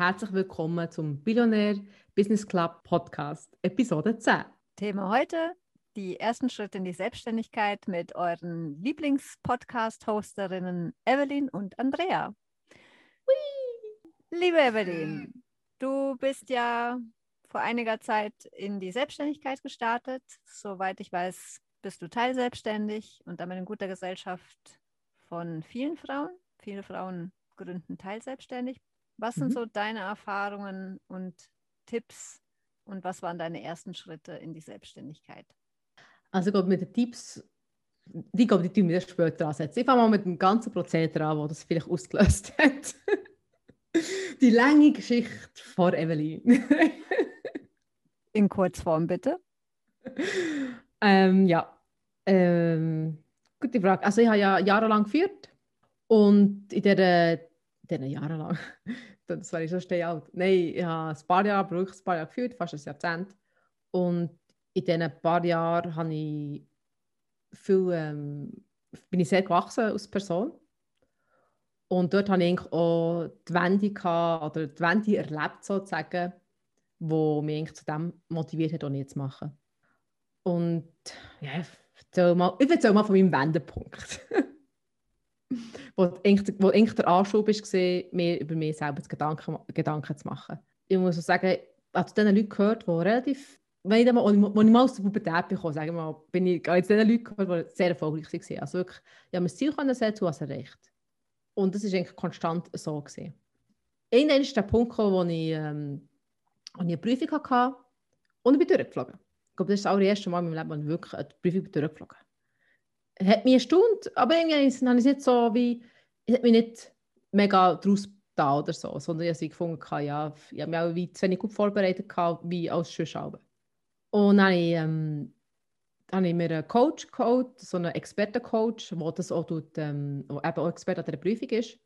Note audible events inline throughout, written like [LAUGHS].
herzlich willkommen zum Billionär Business Club Podcast, Episode 10. Thema heute: die ersten Schritte in die Selbstständigkeit mit euren Lieblingspodcast-Hosterinnen Evelyn und Andrea. Hui. Liebe Evelyn, du bist ja vor einiger Zeit in die Selbstständigkeit gestartet. Soweit ich weiß, bist du teilselbstständig und damit in guter Gesellschaft von vielen Frauen. Viele Frauen gründen teilselbstständig. Was sind mhm. so deine Erfahrungen und Tipps und was waren deine ersten Schritte in die Selbstständigkeit? Also ich glaube, mit den Tipps, die, glaube, die tun wir später ansetzen. Ich fange mal mit dem ganzen Prozedere an, wo das vielleicht ausgelöst [LAUGHS] hat. die lange Geschichte von Evelyn. [LAUGHS] in Kurzform, bitte. Ähm, ja, ähm, gute Frage. Also ich habe ja jahrelang geführt und in dieser diesen Jahren lang. [LAUGHS] das war ich schon steh alt. Nein, ich habe ein paar Jahre, wirklich ein paar Jahre geführt, fast ein Jahrzehnt. Und in diesen paar Jahren habe ich viel, ähm, bin ich sehr gewachsen als Person. Und dort habe ich auch die Wende gehabt, oder die Wende erlebt, sozusagen, die mich zu dem motiviert hat, was ich jetzt mache. Und ja, ich erzähle mal, ich erzähle mal von meinem Wendepunkt. [LAUGHS] [LAUGHS] wo, eigentlich, wo eigentlich der Anschub war, mir über mich selber Gedanken, Gedanken zu machen. Ich muss auch sagen, ich habe zu den Leuten gehört, die relativ, wenn ich, mal, als ich mal aus der Pubertät bekomme, wir mal, bin ich zu den Leuten gehört, die sehr erfolgreich waren. Also wirklich, ich habe das Ziel setzen und es erreicht. Und das war eigentlich konstant so. Gewesen. Irgendwann ist der Punkt gekommen, wo ich, ähm, wo ich eine Prüfung hatte und ich bin durchgeflogen. Ich glaube, das ist das allererste Mal in meinem Leben, wo ich wirklich eine Prüfung durchgeflogen hat mich erstaunt, aber irgendwie habe ich es nicht so wie, ich habe mich nicht mega daraus da oder so, sondern ich habe gefunden, ja, ich habe mich auch wie zu wenig gut vorbereitet gehabt, wie als Schulschalbe. Und dann habe ich, ähm, habe ich mir einen Coach geholt, so einen Expertencoach, der das auch tut, ähm, eben auch Experte an der Prüfung ist.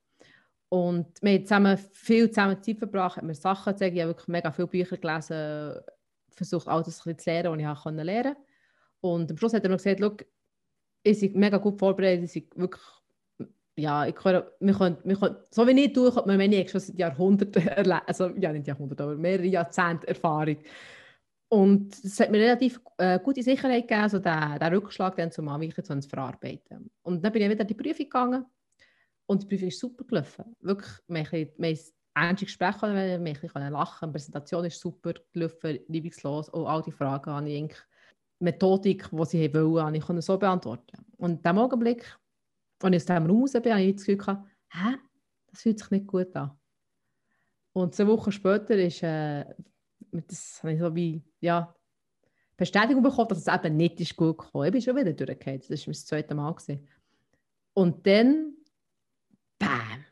Und wir haben zusammen viel zusammen Zeit verbracht, haben mir Sachen gezeigt, ich habe wirklich mega viele Bücher gelesen, versucht all das zu lernen, was ich lernen konnte. Und am Schluss hat er mir gesagt, ich sind mega gut vorbereitet, sind wirklich, ja, ich kann, wir können, wir können, so wie ich tue, hat man schon seit Jahrhunderten [LAUGHS] also ja nicht Jahrhunderte, aber mehrere Jahrzehnte Erfahrung. Und es hat mir relativ äh, gute Sicherheit gegeben, so den, den Rückschlag dann zum Anweichen zu verarbeiten. Und dann bin ich wieder in die Prüfung gegangen und die Prüfung ist super gelaufen. Wirklich, wir haben ernste Gespräche wir können lachen, die Präsentation ist super gelaufen, liebungslos, auch all die Fragen habe ich eigentlich Methodik, die sie wollen, ich konnte so beantworten. Und in dem Augenblick, als ich aus dem raus bin, habe ich das Gefühl gehabt, hä, das fühlt sich nicht gut an. Und zwei Wochen später ist, äh, das habe ich so wie, ja, Bestätigung bekommen, dass es eben nicht ist gut gekommen. Ich bin schon wieder durchgefallen. Das war das zweite Mal. Gewesen. Und dann, bam,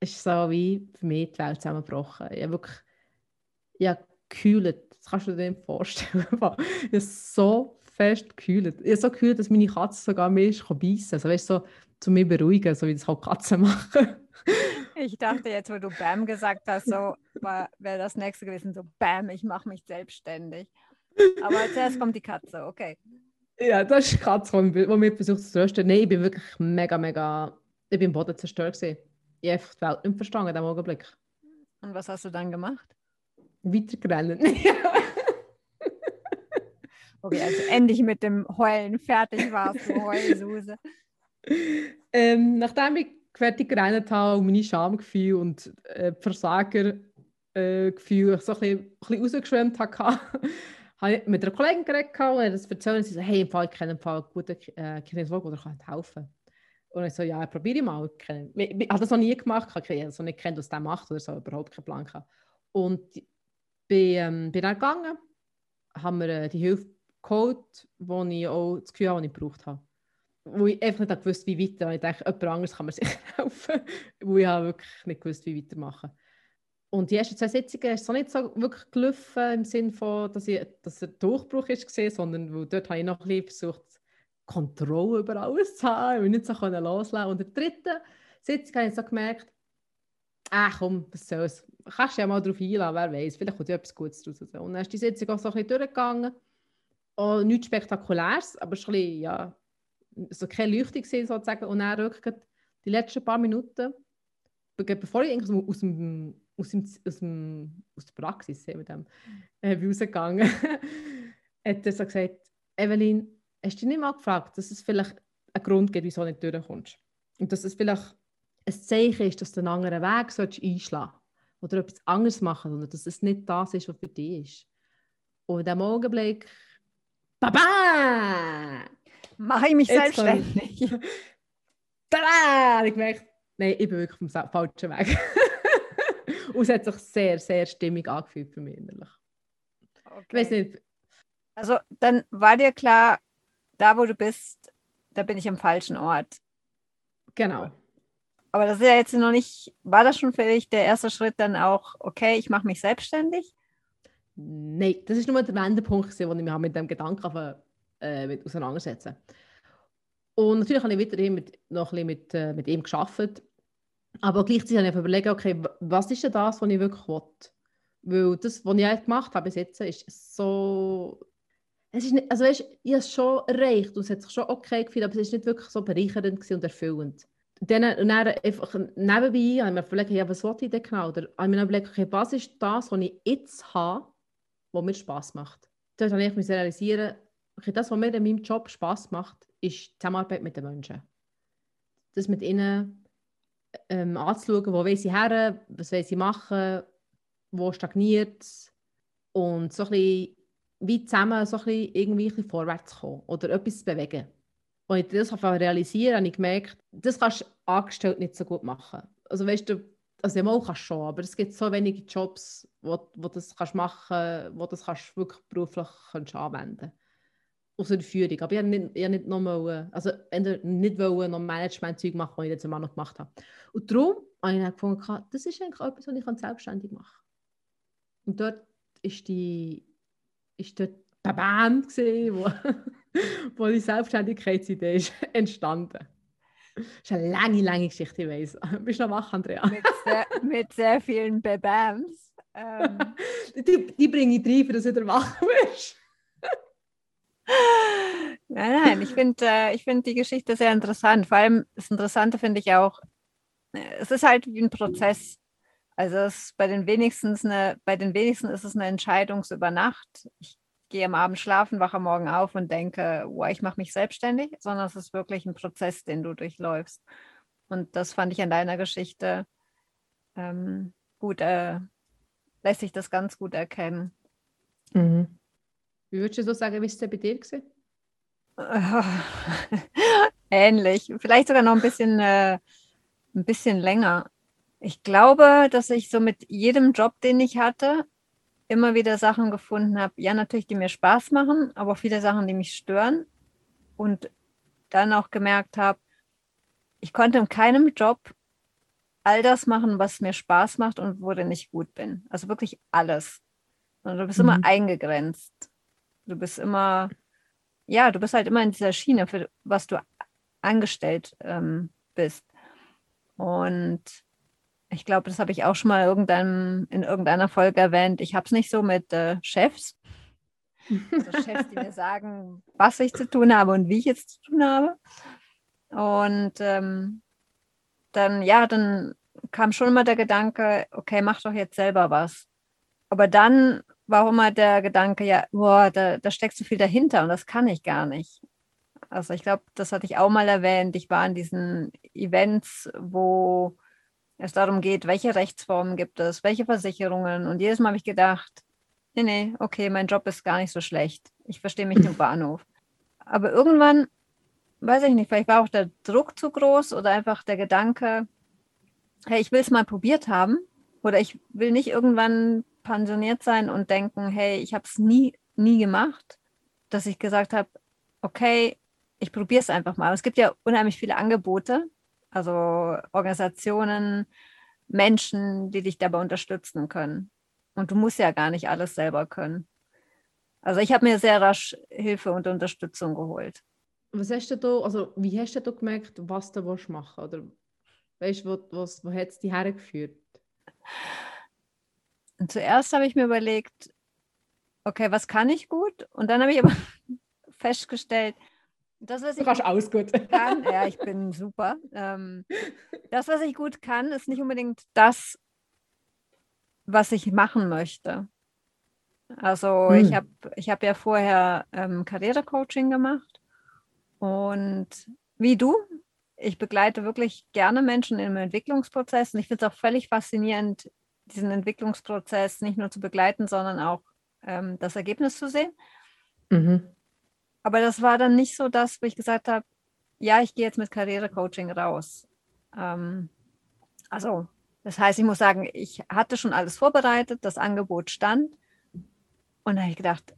ist so wie für mich die Welt zusammengebrochen. Ich habe wirklich, ja, gekühlt. Das kannst du dir nicht vorstellen. [LAUGHS] ich so fest gekühlt. Ich habe so gekühlt, dass meine Katze sogar mehr beißen Also weißt du, so, zu mir beruhigen, so wie das halt Katzen [LAUGHS] machen. ich dachte jetzt, wo du Bam gesagt hast, so wäre das nächste gewesen, so Bam, ich mache mich selbstständig. Aber zuerst kommt die Katze, okay. Ja, das ist die Katze, die mich versucht zu trösten. Nein, ich bin wirklich mega, mega, ich bin im Boden zerstört gewesen. Ich habe die Welt nicht verstanden in diesem Augenblick. Und was hast du dann gemacht? Weitergerannt. [LAUGHS] okay, also endlich mit dem Heulen fertig warst, du Heulsuse. [LAUGHS] Ähm, nachdem ich fertig gerannt habe und meine Schamgefühle und äh, Versagergefühle äh, so ein bisschen, bisschen rausgeschwemmt habe, [LAUGHS] habe ich mit einer Kollegin geredet und das erzählt und sie so, hey, im Fall, ich kenne einen Fall guten äh, Kinesiologen, der kann helfen. Und ich so, ja, probiere ich mal. Ich habe das noch nie gemacht, ich habe das noch nicht kennt, was der macht oder so, überhaupt keinen Plan gehabt. Und bin, ähm, bin dann gegangen, haben mir äh, die Hilfe geholt, die ich auch das Gefühl habe, die ich gebraucht habe. Wo ich einfach nicht gewusst wie weiter. Ich dachte, jemand anderes kann mir [LAUGHS] sicher helfen. wo ich habe wirklich nicht gewusst, wie weitermachen. Und die ersten zwei Sitzungen ist es nicht so wirklich gelaufen, im Sinne von, dass, ich, dass ein Durchbruch ist, sondern dort habe ich noch ein bisschen versucht, Kontrolle über alles zu haben und nicht so loslassen. Und in der dritten Sitzung habe ich so gemerkt, ach komm, was soll's. Kannst ja mal darauf einladen, wer weiß, vielleicht kommt ja etwas Gutes daraus. Und dann ist die Sitzung auch so ein bisschen durchgegangen. Auch nichts Spektakuläres, aber ein bisschen, ja, so keine Leuchtung sozusagen. Und dann wirklich die letzten paar Minuten, bevor ich aus dem aus, dem, aus, dem, aus der Praxis mit dem, äh, rausgegangen, [LAUGHS] hat er so gesagt, Evelyn, hast du dich nicht mal gefragt, dass es vielleicht einen Grund gibt, wieso du nicht durchkommst? Und dass es vielleicht ein Zeichen ist, dass du einen anderen Weg einschlagen oder etwas anderes machen sondern dass es nicht das ist, was für dich ist. Und in diesem Augenblick, Baba! Mache ich mich Jetzt selbstständig. [LAUGHS] Tada! Ich gemerkt, nein, ich bin wirklich vom falschen Weg. [LAUGHS] Und es hat sich sehr, sehr stimmig angefühlt für mich innerlich. Okay. Ich weiß nicht. Also dann war dir klar, da wo du bist, da bin ich am falschen Ort. Genau. Aber das ist ja jetzt noch nicht, war das schon für dich der erste Schritt dann auch, okay, ich mache mich selbstständig? Nein, das ist nur der Wendepunkt, wo ich mich mit dem Gedanken äh, mit auseinandersetzen Und natürlich habe ich weiterhin mit, noch ein bisschen mit, äh, mit ihm gearbeitet. Aber gleichzeitig habe ich überlegt, okay, was ist denn das, was ich wirklich will? Weil das, was ich gemacht habe bis jetzt, ist so... Es ist nicht, also weißt, ich habe es schon erreicht und es hat sich schon okay gefühlt, aber es ist nicht wirklich so bereichernd und erfüllend. Dann, und dann einfach nebenbei habe ich mir überlegt, ja, was wollte ich denn genau? Oder habe ich mir überlegt, okay, was ist das, was ich jetzt habe, was mir Spass macht? Dort habe ich mich realisieren, okay, das, was mir in meinem Job Spass macht, ist die Zusammenarbeit mit den Menschen. Das mit ihnen ähm, anzuschauen, wo wollen sie her, was wollen sie machen, wo stagniert es und so ein bisschen wie zusammen so ein bisschen irgendwie ein bisschen vorwärts kommen oder etwas zu bewegen. Und ich das realisieren habe ich gemerkt, das kannst du angestellt nicht so gut machen. Also weißt du, also ja, mal kannst schon, aber es gibt so wenige Jobs, wo, wo das kannst machen, wo das kannst wirklich beruflich kannst anwenden aus der Führung. Aber ich habe nicht, ich nicht noch also nicht wollen, noch Management-Zeug machen, was ich jetzt immer noch gemacht habe. Und darum habe ich dann gefunden, das ist eigentlich etwas, was ich selbstständig machen kann. Und dort ist die, ist dort Bam gesehen, wo, [LAUGHS] [LAUGHS] wo die Selbstständigkeitsidee ist [LAUGHS] entstanden. Das ist eine lange, lange Geschichte, ich weiss. [LAUGHS] Bist du noch wach, Andrea? Mit sehr, mit sehr vielen Babams. Ähm. die, die bringe ich rein, dass du wieder wach bist. Nein, nein, ich finde äh, find die Geschichte sehr interessant. Vor allem das Interessante finde ich auch, äh, es ist halt wie ein Prozess. Also es bei den wenigsten eine, bei den wenigsten ist es eine Entscheidung über Nacht. Ich gehe am Abend schlafen, wache morgen auf und denke, wow, ich mache mich selbstständig, sondern es ist wirklich ein Prozess, den du durchläufst. Und das fand ich an deiner Geschichte ähm, gut, äh, lässt sich das ganz gut erkennen. Mhm. Wie würdest du so sagen, wie es bei dir war? [LAUGHS] Ähnlich, vielleicht sogar noch ein bisschen, äh, ein bisschen länger. Ich glaube, dass ich so mit jedem Job, den ich hatte, immer wieder Sachen gefunden habe, ja, natürlich, die mir Spaß machen, aber auch viele Sachen, die mich stören. Und dann auch gemerkt habe, ich konnte in keinem Job all das machen, was mir Spaß macht und worin ich gut bin. Also wirklich alles. Und du bist mhm. immer eingegrenzt. Du bist immer, ja, du bist halt immer in dieser Schiene, für was du angestellt ähm, bist. Und ich glaube, das habe ich auch schon mal irgendein, in irgendeiner Folge erwähnt. Ich habe es nicht so mit äh, Chefs. Also Chefs, die mir [LAUGHS] sagen, was ich zu tun habe und wie ich es zu tun habe. Und ähm, dann, ja, dann kam schon immer der Gedanke, okay, mach doch jetzt selber was. Aber dann war auch immer der Gedanke, ja, boah, da, da steckt so viel dahinter und das kann ich gar nicht. Also ich glaube, das hatte ich auch mal erwähnt. Ich war in diesen Events, wo es darum geht, welche Rechtsformen gibt es, welche Versicherungen. Und jedes Mal habe ich gedacht, nee, nee, okay, mein Job ist gar nicht so schlecht. Ich verstehe mich im [CLEARS THROAT] Bahnhof. Aber irgendwann, weiß ich nicht, vielleicht war auch der Druck zu groß oder einfach der Gedanke, hey, ich will es mal probiert haben. Oder ich will nicht irgendwann pensioniert sein und denken, hey, ich habe es nie, nie gemacht, dass ich gesagt habe, okay, ich probiere es einfach mal. Es gibt ja unheimlich viele Angebote, also Organisationen, Menschen, die dich dabei unterstützen können. Und du musst ja gar nicht alles selber können. Also ich habe mir sehr rasch Hilfe und Unterstützung geholt. Was hast du da, also wie hast du da gemerkt, was du machen willst? Oder weißt wo, wo hat es dich hergeführt? Und zuerst habe ich mir überlegt, okay, was kann ich gut? Und dann habe ich aber [LAUGHS] festgestellt, das, was ich du alles gut [LAUGHS] kann, ja, ich bin super. Ähm, das, was ich gut kann, ist nicht unbedingt das, was ich machen möchte. Also hm. ich habe ich hab ja vorher ähm, Karrierecoaching gemacht und wie du, ich begleite wirklich gerne Menschen im Entwicklungsprozess und ich finde es auch völlig faszinierend, diesen Entwicklungsprozess nicht nur zu begleiten, sondern auch ähm, das Ergebnis zu sehen. Mhm. Aber das war dann nicht so das, wo ich gesagt habe, ja, ich gehe jetzt mit Karrierecoaching raus. Ähm, also, das heißt, ich muss sagen, ich hatte schon alles vorbereitet, das Angebot stand. Und dann habe ich gedacht,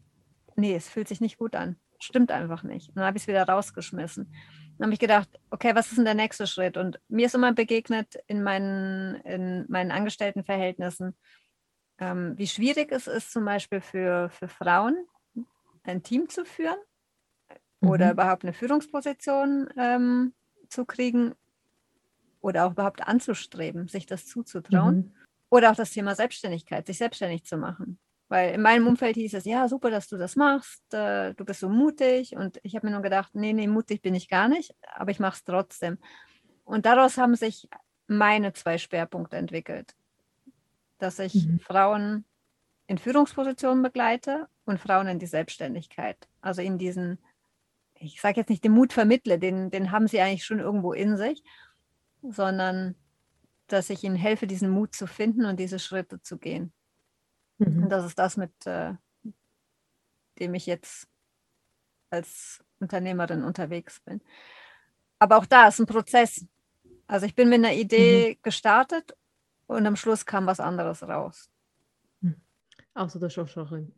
nee, es fühlt sich nicht gut an. Stimmt einfach nicht. Und dann habe ich es wieder rausgeschmissen. Dann habe ich gedacht, okay, was ist denn der nächste Schritt? Und mir ist immer begegnet in meinen, in meinen Angestelltenverhältnissen, ähm, wie schwierig es ist, zum Beispiel für, für Frauen ein Team zu führen mhm. oder überhaupt eine Führungsposition ähm, zu kriegen oder auch überhaupt anzustreben, sich das zuzutrauen. Mhm. Oder auch das Thema Selbstständigkeit, sich selbstständig zu machen. Weil in meinem Umfeld hieß es, ja, super, dass du das machst, äh, du bist so mutig. Und ich habe mir nur gedacht, nee, nee, mutig bin ich gar nicht, aber ich mache es trotzdem. Und daraus haben sich meine zwei Schwerpunkte entwickelt. Dass ich mhm. Frauen in Führungspositionen begleite und Frauen in die Selbstständigkeit. Also in diesen, ich sage jetzt nicht den Mut vermittle, den, den haben sie eigentlich schon irgendwo in sich, sondern dass ich ihnen helfe, diesen Mut zu finden und diese Schritte zu gehen. Mhm. Und das ist das, mit äh, dem ich jetzt als Unternehmerin unterwegs bin. Aber auch da ist ein Prozess. Also ich bin mit einer Idee mhm. gestartet und am Schluss kam was anderes raus. Also du hast auch [LAUGHS] schon ein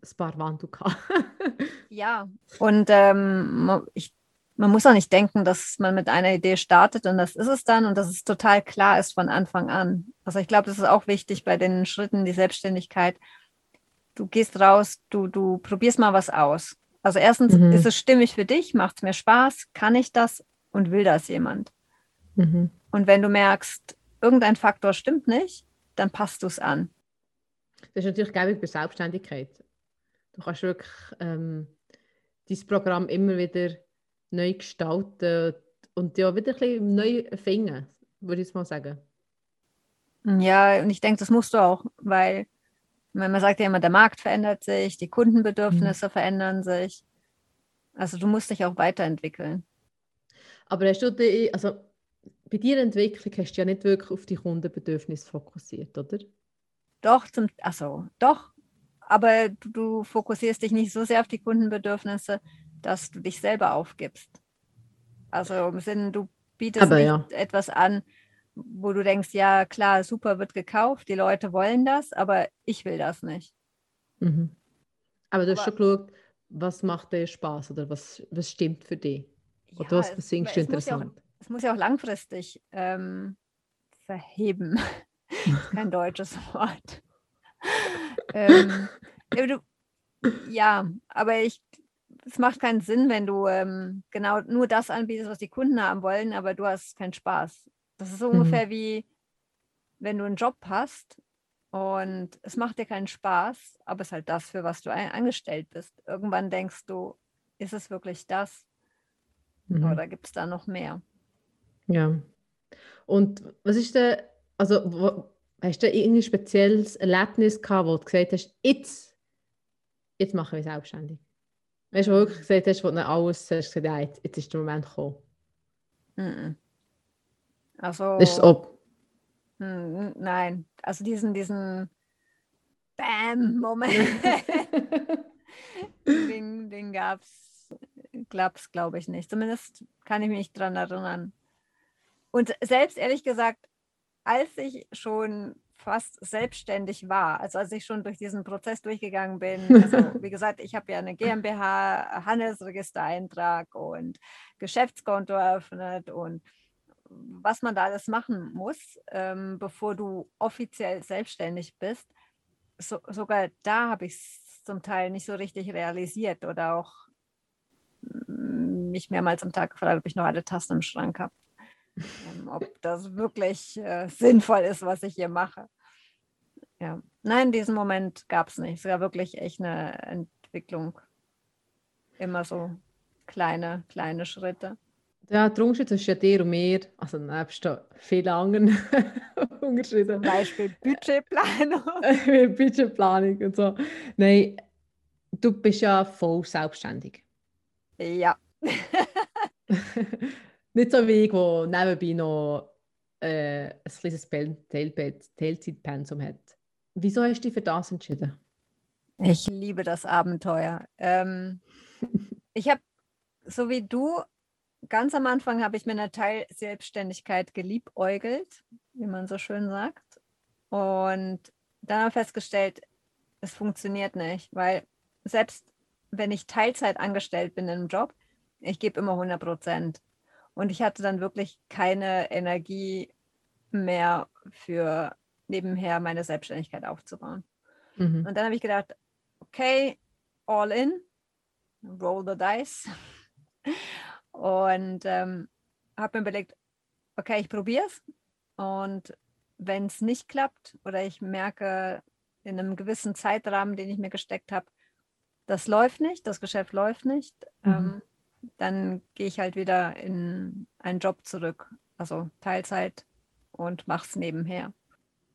gehabt. Ja, und ähm, ich, man muss auch nicht denken, dass man mit einer Idee startet und das ist es dann und dass es total klar ist von Anfang an. Also ich glaube, das ist auch wichtig bei den Schritten, die Selbstständigkeit, du gehst raus, du, du probierst mal was aus. Also erstens, mhm. ist es stimmig für dich, macht es mir Spaß, kann ich das und will das jemand? Mhm. Und wenn du merkst, irgendein Faktor stimmt nicht, dann passt du es an. Das ist natürlich geil bei Selbstständigkeit. Du kannst wirklich ähm, dein Programm immer wieder neu gestalten und ja wieder ein bisschen neu finden, würde ich mal sagen. Ja, und ich denke, das musst du auch, weil man sagt ja immer, der Markt verändert sich, die Kundenbedürfnisse mhm. verändern sich. Also du musst dich auch weiterentwickeln. Aber hast du die, also bei dir Entwicklung hast du ja nicht wirklich auf die Kundenbedürfnisse fokussiert, oder? Doch, zum, also doch, aber du, du fokussierst dich nicht so sehr auf die Kundenbedürfnisse, dass du dich selber aufgibst. Also im Sinne, du bietest ja. etwas an, wo du denkst, ja klar, super wird gekauft, die Leute wollen das, aber ich will das nicht. Mhm. Aber du aber, hast schon geschaut, was macht dir Spaß oder was, was stimmt für dich? Oder ja, was, was findest du interessant? Muss ja auch, es muss ja auch langfristig ähm, verheben. [LAUGHS] kein deutsches [LAUGHS] Wort. Ähm, [LAUGHS] ja, aber ich, es macht keinen Sinn, wenn du ähm, genau nur das anbietest, was die Kunden haben wollen, aber du hast keinen Spaß. Das ist so mhm. ungefähr wie, wenn du einen Job hast und es macht dir keinen Spaß, aber es ist halt das, für was du angestellt bist. Irgendwann denkst du, ist es wirklich das? Mhm. Oder gibt es da noch mehr? Ja. Und was ist denn, also hast du irgendein spezielles Erlebnis gehabt, wo du gesagt hast, jetzt, jetzt machen wir selbstständig? Weißt du, wo du wirklich gesagt hast, wo du alles hast gesagt, ja, jetzt, jetzt ist der Moment gekommen? Also. Ist ob. Nein, also diesen, diesen Bam-Moment. [LAUGHS] den den gab es, glaube ich, nicht. Zumindest kann ich mich daran erinnern. Und selbst ehrlich gesagt, als ich schon fast selbstständig war, also als ich schon durch diesen Prozess durchgegangen bin, also [LAUGHS] wie gesagt, ich habe ja eine GmbH, Handelsregistereintrag und Geschäftskonto eröffnet und was man da alles machen muss, ähm, bevor du offiziell selbstständig bist. So, sogar da habe ich es zum Teil nicht so richtig realisiert oder auch mich mehrmals am Tag gefragt, ob ich noch alle Tasten im Schrank habe. Ähm, ob das wirklich äh, sinnvoll ist, was ich hier mache. Ja, nein, diesen Moment gab es nicht. Es war wirklich echt eine Entwicklung. Immer so kleine, kleine Schritte Ja, der Unterschied zwischen dir und mir, also nebst da vielen anderen [LAUGHS] Unterschieden. Zum Beispiel Budgetplanung. [LAUGHS] Budgetplanung und so. Nein, du bist ja voll selbstständig. Ja. [LAUGHS] Nicht so wie ich, der nebenbei noch äh, ein kleines Teilzeitpensum hat. Wieso hast du dich für das entschieden? Ich liebe das Abenteuer. Ähm, [LAUGHS] ich habe, so wie du, ganz am Anfang habe ich mit einer Teilselbstständigkeit geliebäugelt, wie man so schön sagt. Und dann habe ich festgestellt, es funktioniert nicht, weil selbst wenn ich Teilzeit angestellt bin in einem Job, ich gebe immer 100 Prozent. Und ich hatte dann wirklich keine Energie mehr für nebenher meine Selbstständigkeit aufzubauen. Mhm. Und dann habe ich gedacht, okay, all in, roll the dice. [LAUGHS] Und ähm, habe mir überlegt, okay, ich probiere es. Und wenn es nicht klappt oder ich merke in einem gewissen Zeitrahmen, den ich mir gesteckt habe, das läuft nicht, das Geschäft läuft nicht, mhm. ähm, dann gehe ich halt wieder in einen Job zurück, also Teilzeit und mache es nebenher.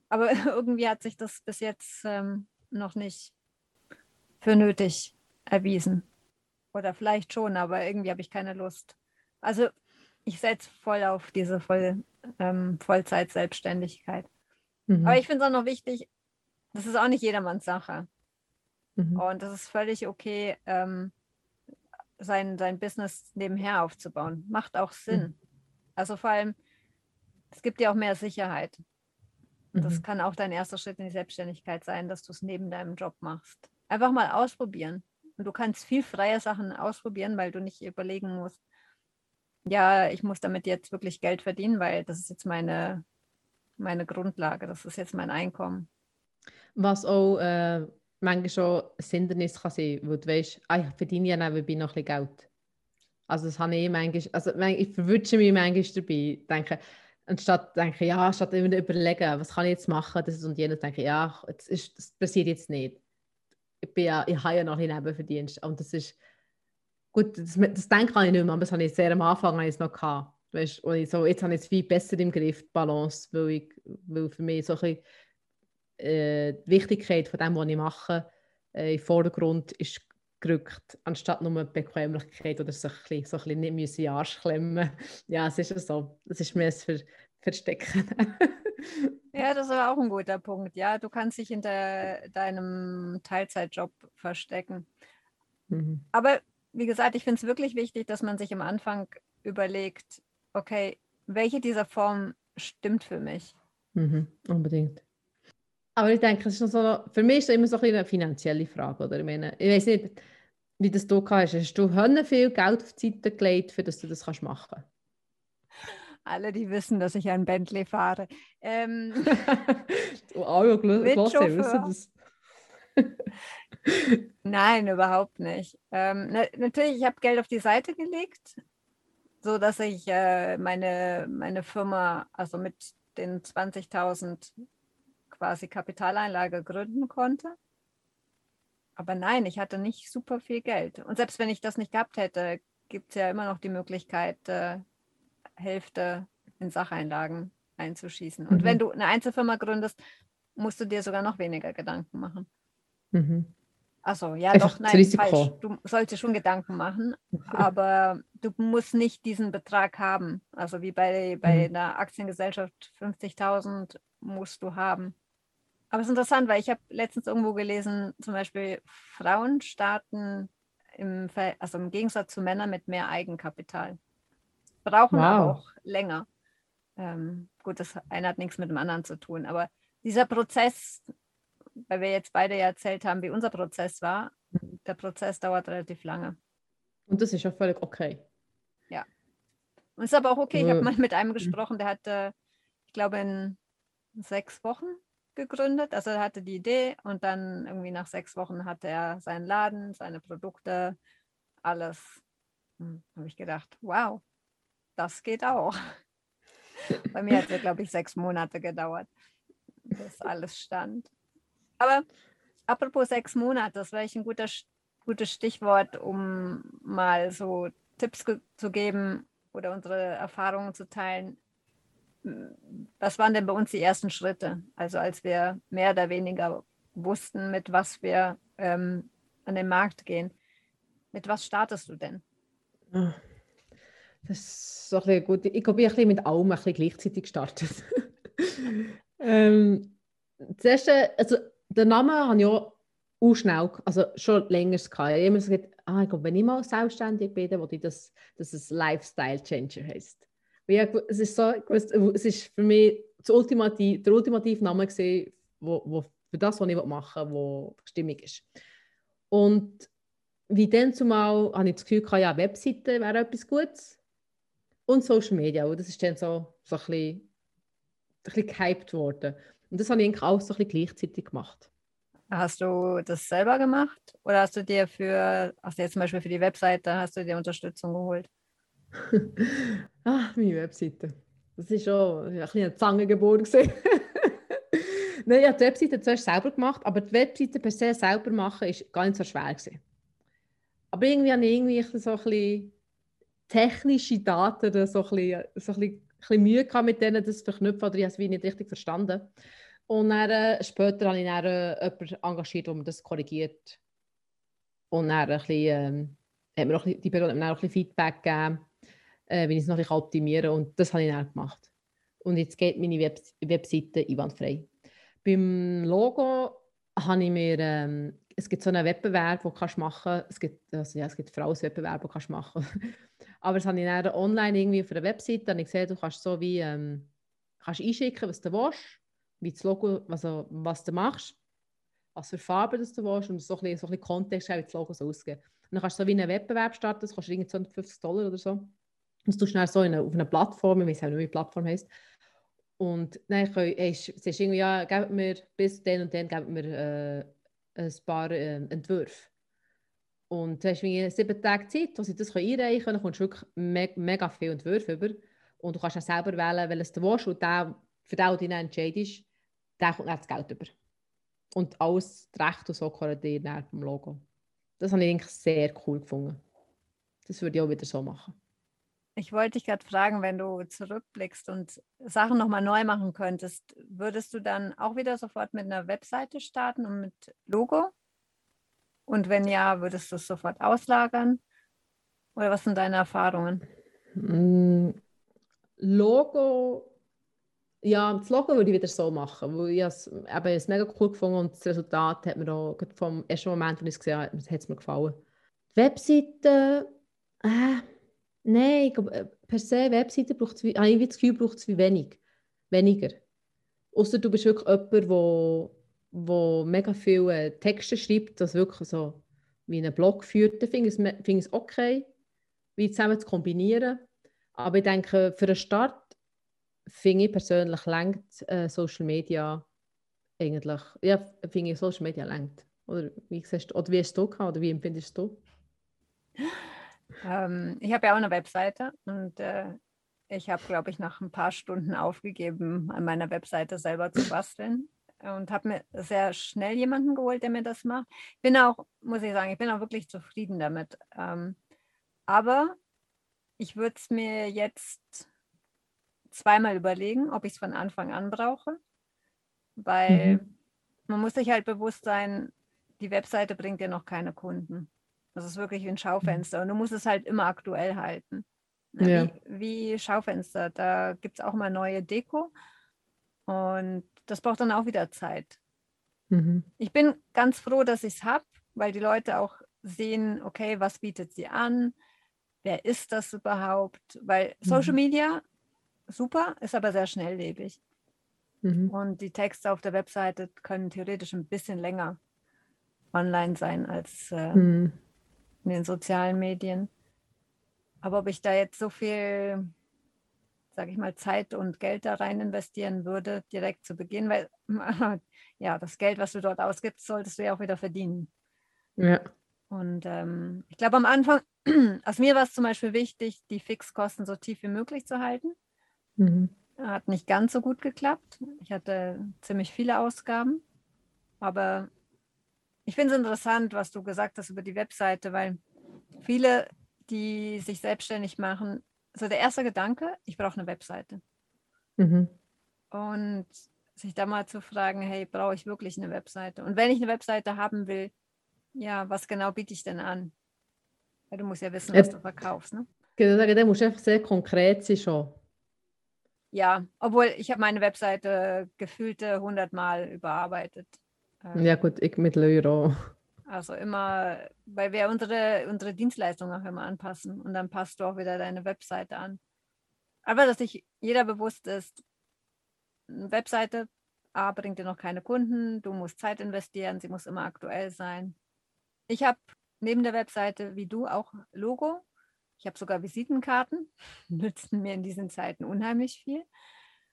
Aber [LAUGHS] irgendwie hat sich das bis jetzt ähm, noch nicht für nötig erwiesen. Oder vielleicht schon, aber irgendwie habe ich keine Lust. Also ich setze voll auf diese voll, ähm, Vollzeit-Selbstständigkeit. Mhm. Aber ich finde es auch noch wichtig, das ist auch nicht jedermanns Sache. Mhm. Und das ist völlig okay, ähm, sein, sein Business nebenher aufzubauen. Macht auch Sinn. Mhm. Also vor allem, es gibt dir auch mehr Sicherheit. Und das mhm. kann auch dein erster Schritt in die Selbstständigkeit sein, dass du es neben deinem Job machst. Einfach mal ausprobieren. Und du kannst viel freie Sachen ausprobieren, weil du nicht überlegen musst, ja, ich muss damit jetzt wirklich Geld verdienen, weil das ist jetzt meine, meine Grundlage, das ist jetzt mein Einkommen. Was auch äh, manchmal schon ein Hindernis kann sein, weil du weißt, ah, ich verdiene ja nebenbei noch ein Geld. Also das habe ich manchmal, also ich verwünsche mich manchmal dabei, denke, anstatt denke, ja, statt immer überlegen, was kann ich jetzt machen, das und jenes, denke ja, das, ist, das passiert jetzt nicht. Ich, bin ja, ich habe ja noch ein Nebenverdienst und das ist, gut, das, das denke ich nicht mehr, aber das habe ich sehr am Anfang ich noch gehabt. Weißt, ich so, jetzt habe ich es viel besser im Griff, die Balance, weil, ich, weil für mich so ein bisschen, äh, die Wichtigkeit von dem, was ich mache, äh, den Vordergrund ist gerückt, anstatt nur Bequemlichkeit oder sich ein bisschen, so ein bisschen nicht müssen Arsch klemmen. [LAUGHS] Ja, es ist so. Das ist mehr Ver Verstecken. [LAUGHS] ja, das ist aber auch ein guter Punkt. Ja, du kannst dich hinter deinem Teilzeitjob verstecken. Mhm. Aber wie gesagt, ich finde es wirklich wichtig, dass man sich am Anfang überlegt, okay, welche dieser Formen stimmt für mich? Mhm, unbedingt. Aber ich denke, es ist so, für mich ist es immer so eine finanzielle Frage. Oder? Ich, meine, ich weiß nicht, wie das du hast. Hast du viel Geld auf die Seite gelegt, für dass du das kannst machen kannst? Alle, die wissen, dass ich ein Bentley fahre. Ähm, [LAUGHS] oh, ja, klasse, wissen das. [LAUGHS] Nein, überhaupt nicht. Ähm, na, natürlich, ich habe Geld auf die Seite gelegt, so dass ich äh, meine, meine Firma, also mit den 20.000 quasi Kapitaleinlage gründen konnte. Aber nein, ich hatte nicht super viel Geld. Und selbst wenn ich das nicht gehabt hätte, gibt es ja immer noch die Möglichkeit, äh, Hälfte in Sacheinlagen einzuschießen. Und mhm. wenn du eine Einzelfirma gründest, musst du dir sogar noch weniger Gedanken machen. Mhm. Also ja, Einfach doch, nein, falsch. Du solltest schon Gedanken machen, [LAUGHS] aber du musst nicht diesen Betrag haben. Also wie bei, bei mhm. einer Aktiengesellschaft 50.000 musst du haben. Aber es ist interessant, weil ich habe letztens irgendwo gelesen, zum Beispiel Frauen starten im, also im Gegensatz zu Männern mit mehr Eigenkapital. Brauchen wow. aber auch länger. Ähm, gut, das eine hat nichts mit dem anderen zu tun, aber dieser Prozess, weil wir jetzt beide ja erzählt haben, wie unser Prozess war, der Prozess dauert relativ lange. Und das ist ja völlig okay. Ja. Und es ist aber auch okay. Ich habe mal mit einem gesprochen, der hatte, ich glaube, in sechs Wochen gegründet. Also er hatte die Idee und dann irgendwie nach sechs Wochen hatte er seinen Laden, seine Produkte, alles. Hm, habe ich gedacht, wow, das geht auch. [LAUGHS] Bei mir hat es, glaube ich, sechs Monate gedauert, bis alles stand. Aber apropos sechs Monate, das wäre ein guter, gutes Stichwort, um mal so Tipps zu geben, oder unsere Erfahrungen zu teilen. Was waren denn bei uns die ersten Schritte? Also als wir mehr oder weniger wussten, mit was wir ähm, an den Markt gehen. Mit was startest du denn? Ah, das ist so ein gut. Ich glaube, ich habe mit allem ein bisschen gleichzeitig gestartet. [LAUGHS] ähm, das erste, also den Namen habe ich auch schnell, also schon länger gehabt. Ich habe immer gesagt, ah, ich glaube, wenn ich mal selbstständig bin, dann ich, dass, dass es Lifestyle Changer heisst. es ist so, es ist für mich das Ultimativ, der ultimative Name gesehen, wo, wo für das, was ich machen will, wo stimmig ist. Und wie dann zumal habe ich das Gefühl, ja, Webseite wäre etwas Gutes und Social Media. Und das ist dann so, so ein, bisschen, ein bisschen gehypt worden. Und das habe ich eigentlich auch so ein bisschen gleichzeitig gemacht. Hast du das selber gemacht oder hast du dir für, du jetzt zum Beispiel für die Webseite, hast du dir Unterstützung geholt? [LAUGHS] ah, meine Webseite. Das ist schon ein bisschen Zangengeburt [LAUGHS] Nein, ich habe die Webseite zuerst selber gemacht, aber die Webseite per se selber machen ist gar nicht so schwer gewesen. Aber irgendwie habe ich irgendwie so ein bisschen technische Daten so ein bisschen, so ein bisschen, ein bisschen Mühe mit denen, das zu verknüpfen, oder ich habe es nicht richtig verstanden. Und dann, äh, später habe ich dann äh, jemanden engagiert, der mir das korrigiert. Und dann ein bisschen, ähm, hat mir auch die Person hat mir auch ein bisschen Feedback gegeben, äh, wie ich es noch ein optimieren Und das habe ich dann gemacht. Und jetzt geht meine Web Webseite einwandfrei. Beim Logo habe ich mir, ähm, es gibt so einen Wettbewerb, den du machen kannst. Es gibt, also ja, es gibt Frauenwettbewerbe, den du machen [LAUGHS] Aber das habe ich dann online irgendwie auf einer Webseite. Und ich gesehen, du kannst so wie ähm, kannst einschicken, was du willst wie das Logo, also was du machst, was für Farben du willst und so ein bisschen, so ein bisschen Kontext, wie das Logo so aussieht. Und dann kannst du so wie einen Wettbewerb starten, das kostet irgendwie 250 Dollar oder so. Und das tust du dann so in eine, auf einer Plattform, ich weiß nicht, wie die Plattform heisst. Und dann sagst du irgendwie, ja, gib mir bis dann und dann gib mir äh, ein paar äh, Entwürfe. Und du hast sieben Tage Zeit, wo sie das einreichen können, dann kommst du wirklich me mega viele Entwürfe über. Und du kannst auch selber wählen, welches du willst. Und der, für den, der dich entscheidest, der kommt das Geld über. Und alles Recht und so korreliert vom Logo. Das habe ich eigentlich sehr cool gefunden. Das würde ich auch wieder so machen. Ich wollte dich gerade fragen, wenn du zurückblickst und Sachen nochmal neu machen könntest, würdest du dann auch wieder sofort mit einer Webseite starten und mit Logo? Und wenn ja, würdest du es sofort auslagern? Oder was sind deine Erfahrungen? Mm, Logo ja, das Logo würde ich wieder so machen, weil ich es, eben, es mega cool gefunden und das Resultat hat mir auch vom ersten Moment, als ich es gesehen habe, hat es mir gefallen. Die Webseite, äh, nein, ich glaube, äh, per se Webseite braucht es, habe ich das Gefühl, braucht es wie wenig, weniger. Außer du bist wirklich jemand, der wo, wo mega viele Texte schreibt, das wirklich so wie einen Blog führt, dann finde ich, es, okay, wie zusammen zu kombinieren. Aber ich denke, für einen Start finde ich persönlich lenkt äh, Social Media eigentlich, ja, finde ich Social Media lenkt. Oder wie siehst du, oder wie hast du oder wie empfindest du? [LAUGHS] Ähm, ich habe ja auch eine Webseite und äh, ich habe, glaube ich, nach ein paar Stunden aufgegeben, an meiner Webseite selber zu basteln und habe mir sehr schnell jemanden geholt, der mir das macht. Ich bin auch, muss ich sagen, ich bin auch wirklich zufrieden damit. Ähm, aber ich würde es mir jetzt zweimal überlegen, ob ich es von Anfang an brauche, weil mhm. man muss sich halt bewusst sein, die Webseite bringt dir noch keine Kunden. Das ist wirklich wie ein Schaufenster und du musst es halt immer aktuell halten. Ja. Wie, wie, Schaufenster, da gibt es auch mal neue Deko und das braucht dann auch wieder Zeit. Mhm. Ich bin ganz froh, dass ich es habe, weil die Leute auch sehen, okay, was bietet sie an, wer ist das überhaupt, weil Social mhm. Media super, ist aber sehr schnelllebig. Mhm. Und die Texte auf der Webseite können theoretisch ein bisschen länger online sein als äh, mhm. In den sozialen Medien. Aber ob ich da jetzt so viel, sage ich mal, Zeit und Geld da rein investieren würde, direkt zu Beginn, weil [LAUGHS] ja, das Geld, was du dort ausgibst, solltest du ja auch wieder verdienen. Ja. Und ähm, ich glaube, am Anfang, [CLEARS THROAT] also mir war es zum Beispiel wichtig, die Fixkosten so tief wie möglich zu halten. Mhm. Hat nicht ganz so gut geklappt. Ich hatte ziemlich viele Ausgaben. Aber ich finde es interessant, was du gesagt hast über die Webseite, weil viele, die sich selbstständig machen, so der erste Gedanke, ich brauche eine Webseite. Mhm. Und sich da mal zu fragen, hey, brauche ich wirklich eine Webseite? Und wenn ich eine Webseite haben will, ja, was genau biete ich denn an? Weil du musst ja wissen, was du verkaufst, ne? Sagen, da musst du einfach sehr konkret sein schon. Ja, obwohl ich habe meine Webseite gefühlte 100 Mal überarbeitet. Ähm, Ja gut, ich mit Euro. Also immer, weil wir unsere, unsere Dienstleistung auch immer anpassen und dann passt du auch wieder deine Webseite an. Aber dass sich jeder bewusst ist, eine Webseite A bringt dir noch keine Kunden, du musst Zeit investieren, sie muss immer aktuell sein. Ich habe neben der Webseite wie du auch Logo. Ich habe sogar Visitenkarten, [LAUGHS] nützen mir in diesen Zeiten unheimlich viel.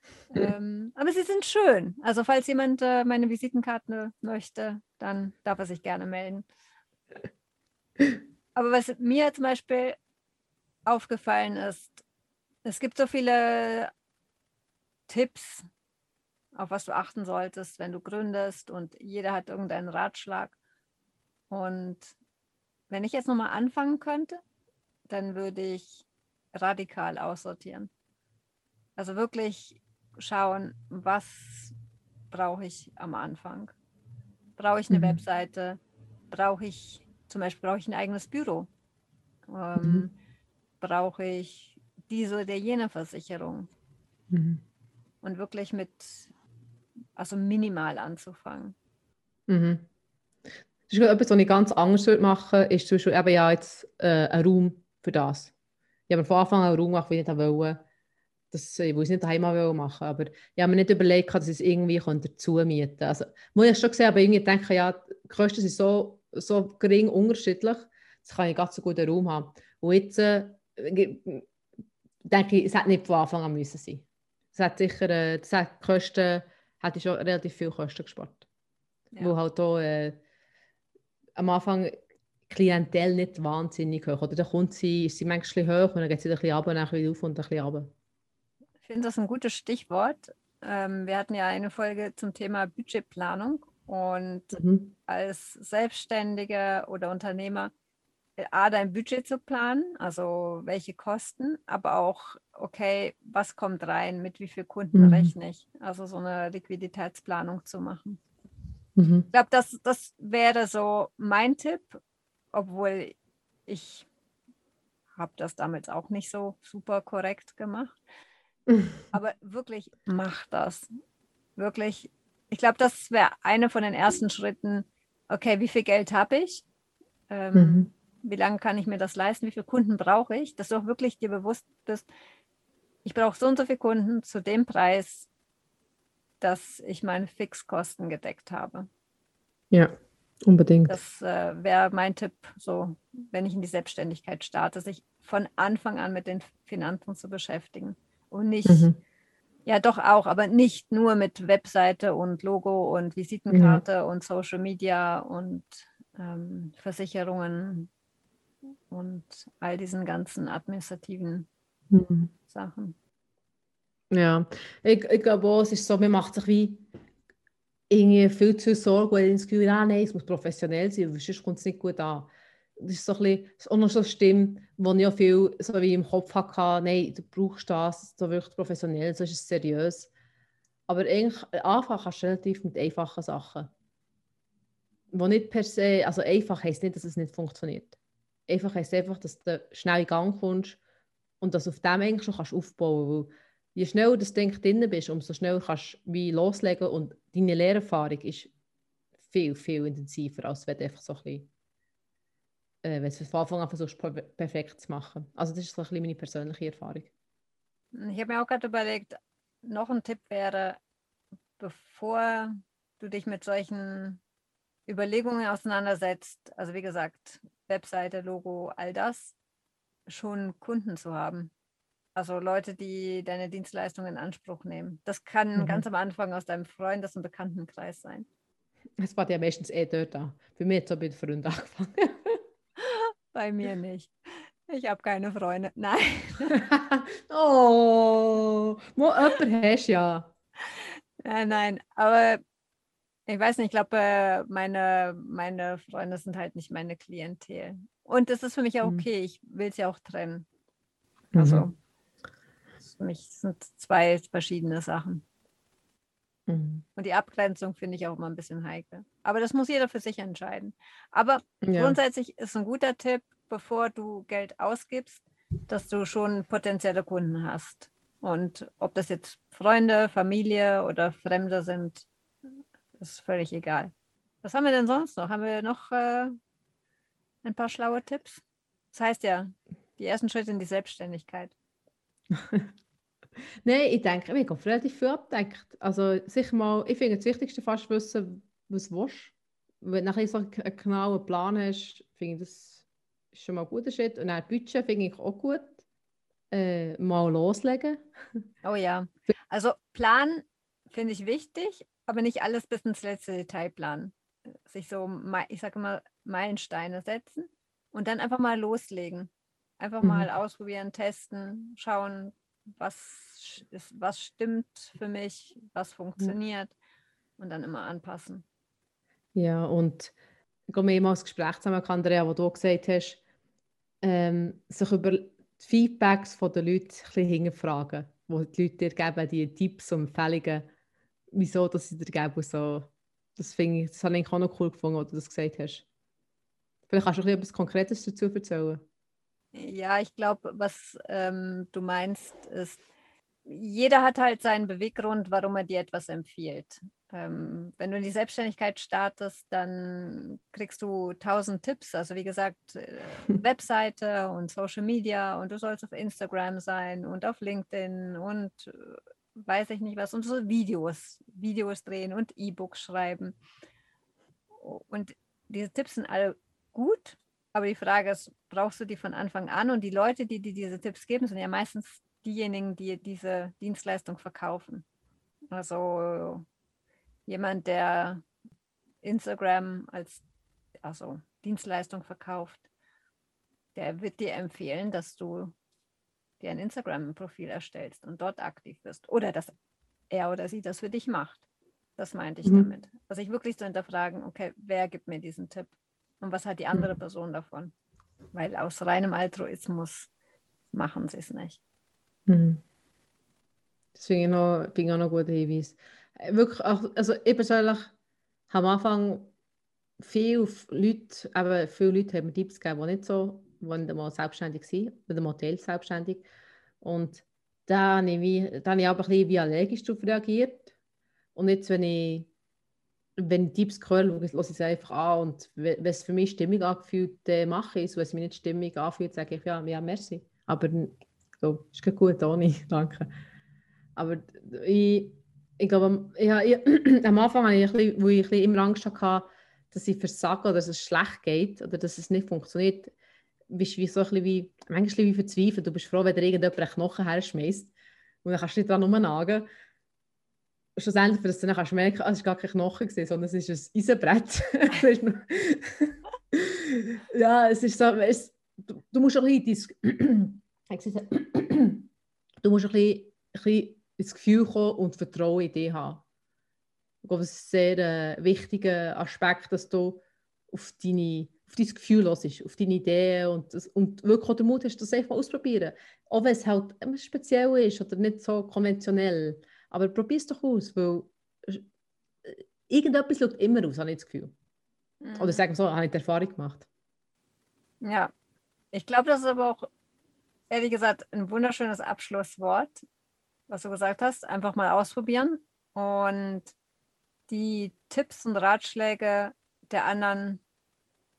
[LAUGHS] Ähm, aber sie sind schön. Also falls jemand äh, meine Visitenkarte möchte, dann darf er sich gerne melden. Aber was mir zum Beispiel aufgefallen ist, es gibt so viele Tipps, auf was du achten solltest, wenn du gründest und jeder hat irgendeinen Ratschlag. Und wenn ich jetzt nochmal anfangen könnte, dann würde ich radikal aussortieren. Also wirklich schauen, was brauche ich am Anfang. Brauche ich eine Mhm. Webseite? Brauche ich, zum Beispiel brauche ich ein eigenes Büro? Ähm, Mhm. Brauche ich diese oder jene Versicherung? Mhm. Und wirklich mit, also minimal anzufangen. Mhm. Das ist etwas, was ich ganz anders würde machen ist zum Beispiel eben ja jetzt äh, ein Raum für das. Ich habe von Anfang an einen Raum gemacht, den ich nicht wollte. Das, ich wollte es nicht daheim machen, aber ich habe mir nicht überlegt, dass ich es irgendwie dazu mieten könnte. Also, muss ich schon gesehen, aber irgendwie denke ja, die Kosten sind so, so gering unterschiedlich, das kann ich ganz so gut einen Raum haben. Und jetzt äh, denke ich, es hätte nicht von Anfang an müssen sein. Es hat sicher, äh, das hat Kosten, hätte ich schon relativ viel Kosten gespart. Ja. Wo halt auch äh, am Anfang Klientel nicht wahnsinnig hoch. Oder dann kommt sie, ist sie manchmal hoch und dann geht sie ein bisschen runter, und dann wieder auf und ein bisschen runter. Ich finde das ein gutes Stichwort. Ähm, wir hatten ja eine Folge zum Thema Budgetplanung und Mhm. als Selbstständiger oder Unternehmer äh, A, dein Budget zu planen, also welche Kosten, aber auch, okay, was kommt rein, mit wie vielen Kunden Mhm. rechne ich, also so eine Liquiditätsplanung zu machen. Mhm. Ich glaube, das, das wäre so mein Tipp, obwohl ich habe das damals auch nicht so super korrekt gemacht. [LAUGHS] Aber wirklich, mach das. Wirklich, ich glaube, das wäre einer von den ersten Schritten. Okay, wie viel Geld habe ich? Ähm, Mhm. Wie lange kann ich mir das leisten? Wie viele Kunden brauche ich? Dass du auch wirklich dir bewusst bist, ich brauche so und so viele Kunden zu dem Preis, dass ich meine Fixkosten gedeckt habe. Ja, unbedingt. Das äh, wäre mein Tipp, so wenn ich in die Selbstständigkeit starte, sich von Anfang an mit den Finanzen zu beschäftigen und nicht, Mhm. ja doch auch, aber nicht nur mit Webseite und Logo und Visitenkarte und Social Media und ähm, Versicherungen und all diesen ganzen administrativen Mhm. Sachen. Ja, ich, ich glaube auch, es ist so, man macht sich wie irgendwie viel zu Sorgen, weil ich das Gefühl ah, nein, es muss professionell sein, sonst kommt es nicht gut an. Das ist so ein bisschen, das auch noch so eine Stimme, wo ich auch viel so wie im Kopf hatte, nein, du brauchst das, so wirklich professionell, so ist es seriös. Aber eigentlich anfangen kannst du relativ mit einfachen Sachen. Wo nicht per se, also einfach heisst nicht, dass es nicht funktioniert. Einfach heisst einfach, dass du schnell in Gang kommst und dass du auf dem eigentlich schon kannst aufbauen kannst. Je schneller du Ding drin bist, umso schneller kannst du wie loslegen und deine Lehrerfahrung ist viel, viel intensiver, als wenn du einfach so ein bisschen, äh, wenn du es von Anfang an versuchst, per- perfekt zu machen. Also das ist so ein bisschen meine persönliche Erfahrung. Ich habe mir auch gerade überlegt, noch ein Tipp wäre, bevor du dich mit solchen Überlegungen auseinandersetzt, also wie gesagt, Webseite, Logo, all das, schon Kunden zu haben. Also Leute, die deine Dienstleistung in Anspruch nehmen. Das kann Mhm. ganz am Anfang aus deinem Freundes- und Bekanntenkreis sein. Es war ja meistens eh dort an. Bei mir hat es auch bei den Freunden [LAUGHS] angefangen. Bei mir nicht. Ich habe keine Freunde. [LAUGHS] Nein. [LAUGHS] oh, wo jemand hast ja. Nein, nein, aber ich weiß nicht, ich glaube, äh, meine, meine Freunde sind halt nicht meine Klientel. Und das ist für mich auch Mhm. okay, ich will es ja auch trennen. Also Mhm. für mich sind zwei verschiedene Sachen. Mhm. Und die Abgrenzung finde ich auch immer ein bisschen heikel. Aber das muss jeder für sich entscheiden. Aber Ja. grundsätzlich ist ein guter Tipp, bevor du Geld ausgibst, dass du schon potenzielle Kunden hast. Und ob das jetzt Freunde, Familie oder Fremde sind, ist völlig egal. Was haben wir denn sonst noch? Haben wir noch äh, ein paar schlaue Tipps? Das heißt ja, die ersten Schritte in die Selbstständigkeit. [LAUGHS] [LAUGHS] Nein, ich denke, ich habe relativ viel abgedeckt. Also sicher mal, ich finde das Wichtigste fast wissen, was du willst. Wenn du nachher so einen genauen Plan hast, finde ich das ist schon mal ein guter Schritt. Und dann Budget finde ich auch gut. Äh, mal loslegen. [LAUGHS] Oh ja. Also Plan finde ich wichtig, aber nicht alles bis ins letzte Detail planen. Sich so, ich sage immer, Meilensteine setzen und dann einfach mal loslegen. Einfach Mhm. mal ausprobieren, testen, schauen, was, ist, was stimmt für mich, was funktioniert und dann immer anpassen. Ja, und ich habe mehrmals Gespräch zusammen mit Andrea, wo du gesagt hast, ähm, sich über die Feedbacks von den Leuten ein bisschen hinterfragen, wo die Leute dir geben, die Tipps und Empfehlungen, wieso dass sie dir geben so. Das, finde ich, das habe ich auch noch cool gefunden, als du das gesagt hast. Vielleicht kannst du etwas Konkretes dazu erzählen. Ja, ich glaube, was ähm, du meinst, ist, jeder hat halt seinen Beweggrund, warum er dir etwas empfiehlt. Ähm, wenn du in die Selbstständigkeit startest, dann kriegst du tausend Tipps. Also wie gesagt, äh, [LAUGHS] Webseite und Social Media und du sollst auf Instagram sein und auf LinkedIn und äh, weiß ich nicht was und so Videos, Videos drehen und E-Books schreiben. Und diese Tipps sind alle gut, aber die Frage ist, brauchst du die von Anfang an? Und die Leute, die dir diese Tipps geben, sind ja meistens diejenigen, die diese Dienstleistung verkaufen. Also jemand, der Instagram als also Dienstleistung verkauft, der wird dir empfehlen, dass du dir ein Instagram-Profil erstellst und dort aktiv bist. Oder dass er oder sie das für dich macht. Das meinte ich Mhm. damit. Also ich wirklich zu hinterfragen, okay, wer gibt mir diesen Tipp? Und was hat die andere Person davon? Weil aus reinem Altruismus machen sie es nicht. Mhm. Ich, noch, finde ich auch noch ein guter Hinweis. Äh, Wirklich auch, also ich persönlich habe am Anfang viel auf Leute, aber viele Leute haben mir Tipps gegeben, die nicht so, die mal selbstständig waren, oder mal teils selbstständig. Und da habe ich, wie, da habe ich aber ein bisschen wie allergisch darauf reagiert. Und jetzt, wenn ich, wenn ich Tipps höre, schaue ich es einfach an und we- wenn es für mich stimmig angefühlt dann mache ich es. Wenn es mich nicht stimmig anfühlt, sage ich ja, ja, merci. Aber so, ist gut, ohne, [LAUGHS] danke. Aber ich, ich glaube, ja, ich, [CLEARS THROAT] am Anfang hatte ich, wo ich ein bisschen immer Angst hatte, dass ich versage oder dass es schlecht geht oder dass es nicht funktioniert, bist wie so ein bisschen wie, wie verzweifelt. Du bist froh, wenn dir irgendjemand einen Knochen herschmeißt und dann kannst du nicht dran rumnagen. Schlussendlich, dass du dann kannst merken, ah, es war gar kein Knochen, gewesen, sondern es ist ein Eisenbrett. [LAUGHS] [LAUGHS] Ja, es ist so, es, du, du musst ein bisschen, [CLEARS THROAT] [CLEARS THROAT] du musst ein bisschen, ein bisschen ins Gefühl kommen und Vertrauen in dich haben. Ich glaube, das ist ein sehr äh, wichtiger Aspekt, dass du auf, deine, auf dein Gefühl hörst, auf deine Ideen und, das, und wirklich auch den Mut hast, das einfach mal auszuprobieren. Auch wenn es halt speziell ist oder nicht so konventionell. Aber probier es doch aus, weil äh, irgendetwas schaut immer aus, habe ich das Gefühl. Mhm. Oder sagen wir so, habe ich die Erfahrung gemacht. Ja, ich glaube, das ist aber auch, ehrlich gesagt, ein wunderschönes Abschlusswort, was du gesagt hast. Einfach mal ausprobieren und die Tipps und Ratschläge der anderen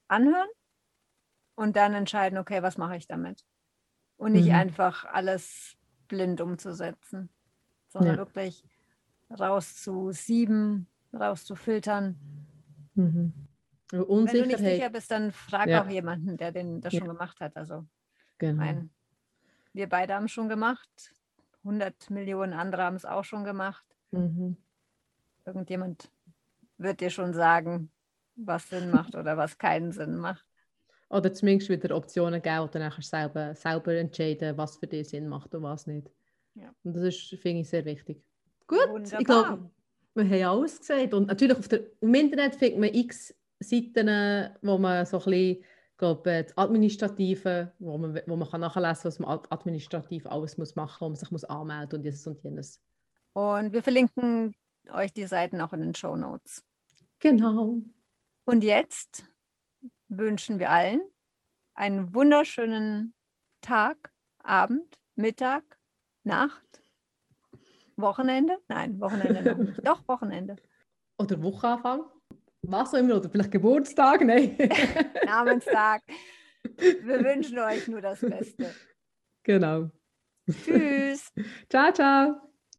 anhören und dann entscheiden, okay, was mache ich damit? Und nicht Mhm. einfach alles blind umzusetzen, sondern Ja. wirklich rauszusieben, rauszufiltern. Mhm. Wenn du nicht sicher bist, dann frag Ja. auch jemanden, der den das Ja. schon gemacht hat. Also Genau. mein, wir beide haben es schon gemacht. 100 Millionen andere haben es auch schon gemacht. Mhm. Irgendjemand wird dir schon sagen, was Sinn macht oder was keinen Sinn macht. Oder zumindest wieder Optionen geben und dann kannst du selber, selber entscheiden, was für dich Sinn macht und was nicht. Ja. Und das ist, finde ich, sehr wichtig. Gut, Wunderbar. ich glaube, wir haben alles gesagt. Und natürlich auf der, im Internet findet man x Seiten, wo man so ein bisschen glaube, äh, das Administrative, wo man, wo man kann nachlesen kann, was man administrativ alles muss machen muss, wo man sich muss anmelden und dieses und jenes. Und wir verlinken euch die Seiten auch in den Show Notes. Genau. Und jetzt wünschen wir allen einen wunderschönen Tag, Abend, Mittag, Nacht, Wochenende? Nein, Wochenende noch nicht. [LAUGHS] Doch, Wochenende. Oder Wochenanfang. Was auch immer, oder vielleicht Geburtstag, nein. [LAUGHS] Namenstag. Wir [LAUGHS] wünschen euch nur das Beste. Genau. Tschüss. ciao, ciao.